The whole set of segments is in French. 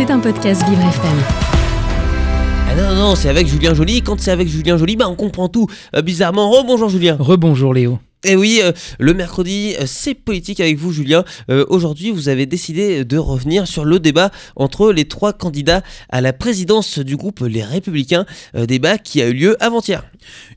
C'est un podcast Vivre FM. Ah non, non, non, c'est avec Julien Joly. Quand c'est avec Julien Joly, bah on comprend tout. Euh, bizarrement, rebonjour Julien. Rebonjour Léo. Et oui, euh, le mercredi, euh, c'est politique avec vous, Julien. Euh, Aujourd'hui, vous avez décidé de revenir sur le débat entre les trois candidats à la présidence du groupe Les Républicains, euh, débat qui a eu lieu avant-hier.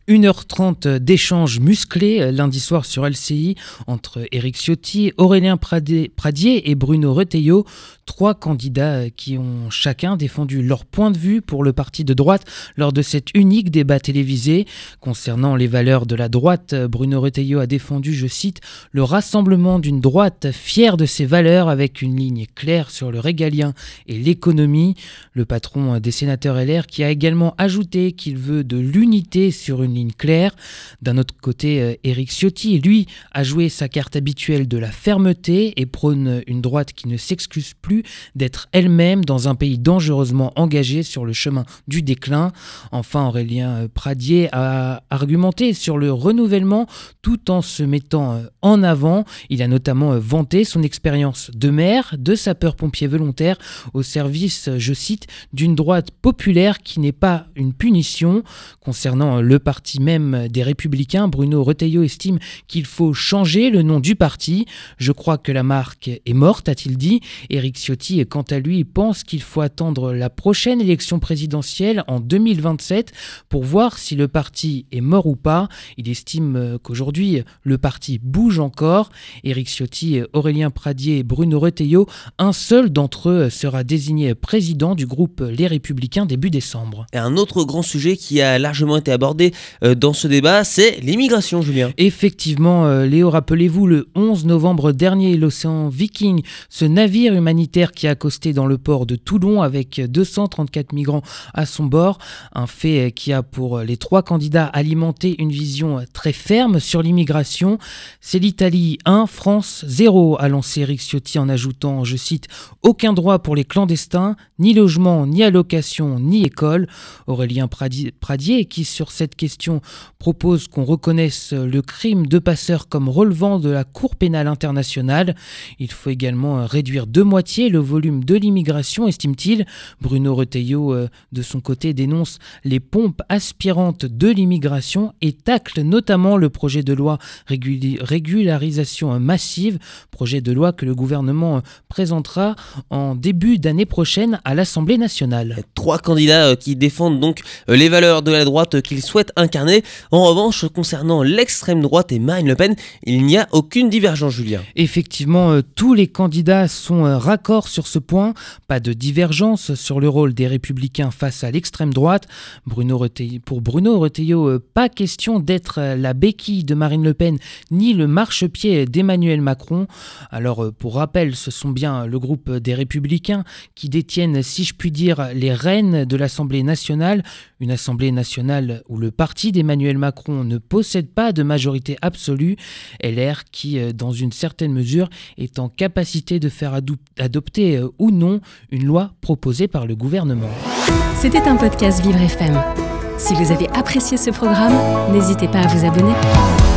1h30 d'échanges musclés euh, lundi soir sur LCI entre Éric Ciotti, Aurélien Pradier et Bruno Retailleau, trois candidats euh, qui ont chacun défendu leur point de vue pour le parti de droite lors de cet unique débat télévisé. Concernant les valeurs de la droite, euh, Bruno Retailleau a défendu, je cite, le rassemblement d'une droite fière de ses valeurs avec une ligne claire sur le régalien et l'économie. Le patron des sénateurs LR qui a également ajouté qu'il veut de l'unité sur une ligne claire. D'un autre côté, euh, Éric Ciotti, lui, a joué sa carte habituelle de la fermeté et prône une droite qui ne s'excuse plus d'être elle-même dans un pays dangereusement engagé sur le chemin du déclin. Enfin, Aurélien euh, Pradier a argumenté sur le renouvellement tout en se mettant euh, en avant. Il a notamment euh, vanté son expérience de maire, de sapeur-pompier volontaire au service, euh, je cite, d'une droite populaire qui n'est pas une punition. Concernant euh, le parti même des Républicains, Bruno Retailleau estime qu'il faut changer le nom du parti. Je crois que la marque est morte, a-t-il dit. Éric Ciotti, quant à lui, pense qu'il faut attendre la prochaine élection présidentielle en 2027 pour voir si le parti est mort ou pas. Il estime qu'aujourd'hui, le parti bouge encore. Éric Ciotti, Aurélien Pradier et Bruno Retailleau, un seul d'entre eux sera désigné président du groupe Les Républicains début décembre. Un autre grand sujet qui a largement été abordé euh, dans ce débat, c'est l'immigration, Julien. Effectivement, euh, Léo, rappelez-vous, le 11 novembre dernier, l'océan Viking, ce navire humanitaire qui a accosté dans le port de Toulon avec 234 migrants à son bord, un fait euh, qui a pour les trois candidats alimenté une vision très ferme sur l'immigration. C'est l'Italie 1, France 0, a lancé Eric Ciotti en ajoutant, je cite, aucun droit pour les clandestins, ni logement, ni allocation, ni école. Aurélien Pradi- Pradier, qui sur cette question propose qu'on reconnaisse le crime de passeur comme relevant de la Cour pénale internationale. Il faut également euh, réduire de moitié le volume de l'immigration, estime-t-il. Bruno Retailleau, euh, de son côté, dénonce les pompes aspirantes de l'immigration et tacle notamment le projet de loi régularisation massive, projet de loi que le gouvernement euh, présentera en début d'année prochaine à l'Assemblée nationale. Trois candidats euh, qui défendent donc euh, les valeurs de la droite euh, qu'ils souhaitent incarner. En revanche, concernant l'extrême droite et Marine Le Pen, il n'y a aucune divergence, Julien. Effectivement, euh, tous les candidats sont euh, raccords sur ce point. Pas de divergence sur le rôle des républicains face à l'extrême droite. Bruno Retailleau- pour Bruno Retailleau, euh, pas question d'être la béquille de Marine Le Pen ni le marchepied d'Emmanuel Macron. Alors, pour rappel, ce sont bien le groupe des républicains qui détiennent, si je puis dire, les rênes de l'Assemblée nationale. Une Assemblée nationale où le parti d'Emmanuel Macron ne possède pas de majorité absolue. LR qui, euh, dans une certaine mesure, est en capacité de faire adopter euh, ou non une loi proposée par le gouvernement. C'était un podcast Vivre FM. Si vous avez apprécié ce programme, n'hésitez pas à vous abonner.